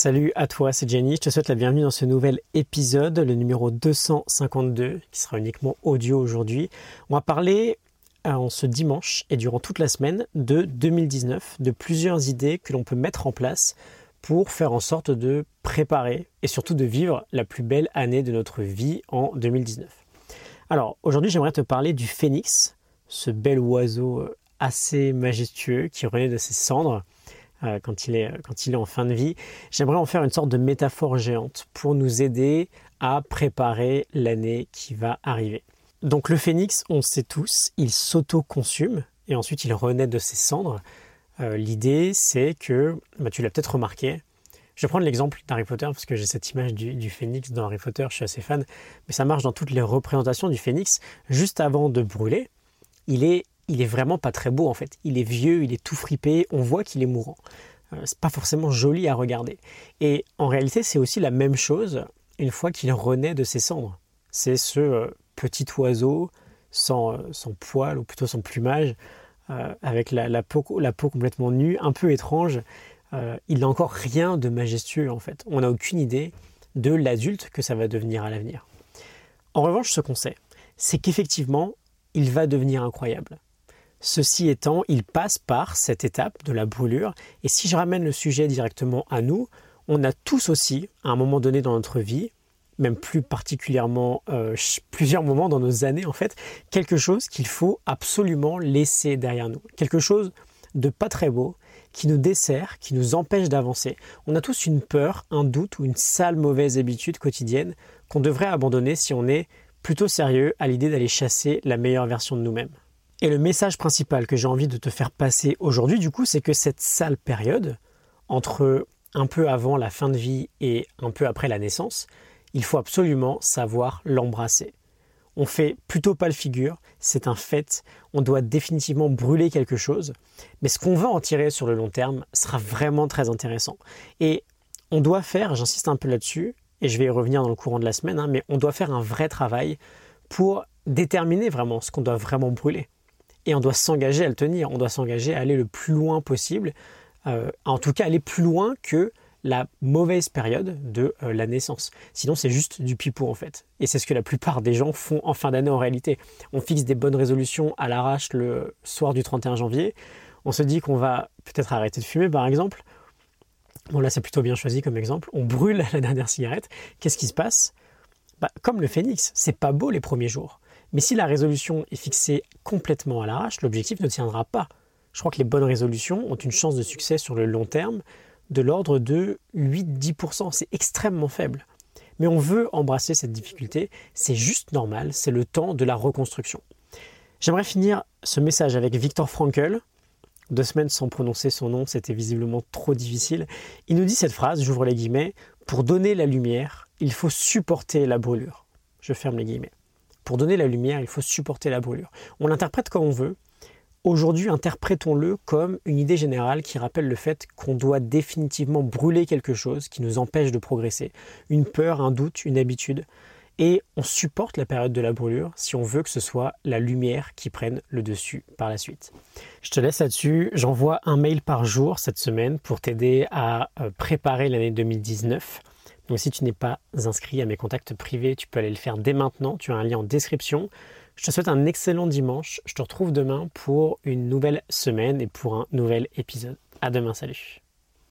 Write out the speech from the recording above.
Salut à toi, c'est Jenny. Je te souhaite la bienvenue dans ce nouvel épisode, le numéro 252, qui sera uniquement audio aujourd'hui. On va parler euh, en ce dimanche et durant toute la semaine de 2019, de plusieurs idées que l'on peut mettre en place pour faire en sorte de préparer et surtout de vivre la plus belle année de notre vie en 2019. Alors aujourd'hui j'aimerais te parler du phénix, ce bel oiseau euh, assez majestueux qui renaît de ses cendres euh, quand, il est, quand il est en fin de vie. J'aimerais en faire une sorte de métaphore géante pour nous aider à préparer l'année qui va arriver. Donc le phénix, on sait tous, il s'auto-consume et ensuite il renaît de ses cendres. Euh, l'idée, c'est que, bah, tu l'as peut-être remarqué, je vais prendre l'exemple d'Harry Potter parce que j'ai cette image du, du, phénix dans Harry Potter, je suis assez fan, mais ça marche dans toutes les représentations du phénix. Juste avant de brûler, il est il est vraiment pas très beau en fait. Il est vieux, il est tout fripé, on voit qu'il est mourant. Euh, c'est pas forcément joli à regarder. Et en réalité, c'est aussi la même chose une fois qu'il renaît de ses cendres. C'est ce euh, petit oiseau sans, euh, poil, ou plutôt sans plumage, avec la, peau, la peau complètement nue, un peu étrange. il n'a encore rien de majestueux en fait. On n'a aucune idée de l'adulte que ça va devenir à l'avenir. En revanche, ce qu'on sait, c'est qu'effectivement, il va devenir incroyable. Ceci étant, il passe par cette étape de la brûlure. Et si je ramène le sujet directement à nous, on a tous aussi, à un moment donné dans notre vie, même plus particulièrement euh, plusieurs moments dans nos années en fait, quelque chose qu'il faut absolument laisser derrière nous. Quelque chose de pas très beau, qui nous dessert, qui nous empêche d'avancer. On a tous une peur, un doute ou une sale mauvaise habitude quotidienne qu'on devrait abandonner si on est plutôt sérieux à l'idée d'aller chasser la meilleure version de nous-mêmes. Et le message principal que j'ai envie de te faire passer aujourd'hui, du coup, c'est que cette sale période, entre un peu avant la fin de vie et un peu après la naissance, il faut absolument savoir l'embrasser. On fait plutôt pas le figure, c'est un fait, on doit définitivement brûler quelque chose, mais ce qu'on va en tirer sur le long terme sera vraiment très intéressant. Et on doit faire, j'insiste un peu là-dessus, et je vais y revenir dans le courant de la semaine, hein, mais on doit faire un vrai travail pour déterminer vraiment ce qu'on doit vraiment brûler et on doit s'engager à le tenir, on doit s'engager à aller le plus loin possible, euh, en tout cas aller plus loin que la mauvaise période de euh, la naissance. Sinon, c'est juste du pipeau en fait. Et c'est ce que la plupart des gens font en fin d'année en réalité. On fixe des bonnes résolutions à l'arrache le soir du 31 janvier. On se dit qu'on va peut-être arrêter de fumer par exemple. Bon là, c'est plutôt bien choisi comme exemple. On brûle la dernière cigarette. Qu'est-ce qui se passe? Bah, Comme le phénix, c'est pas beau les premiers jours. Mais si la résolution est fixée complètement à l'arrache, l'objectif ne tiendra pas. Je crois que les bonnes résolutions ont une chance de succès sur le long terme de l'ordre de 8-10%. C'est extrêmement faible. Mais on veut embrasser cette difficulté, c'est juste normal, c'est le temps de la reconstruction. J'aimerais finir ce message avec Victor Frankl. Deux semaines sans prononcer son nom, c'était visiblement trop difficile. Il nous dit cette phrase, j'ouvre les guillemets, Pour donner la lumière, il faut supporter la brûlure. Je ferme les guillemets. Pour donner la lumière, il faut supporter la brûlure. On l'interprète comme on veut. Aujourd'hui, interprétons-le comme une idée générale qui rappelle le fait qu'on doit définitivement brûler quelque chose qui nous empêche de progresser. Une peur, un doute, une habitude. Et on supporte la période de la brûlure si on veut que ce soit la lumière qui prenne le dessus par la suite. Je te laisse là-dessus. J'envoie un mail par jour cette semaine pour t'aider à euh, préparer l'année 2019. Donc si tu n'es pas inscrit à mes contacts privés, tu peux aller le faire dès maintenant. Tu as un lien en description. Je te souhaite un excellent dimanche. Je te retrouve demain pour une nouvelle semaine et pour un nouvel épisode. À demain, salut.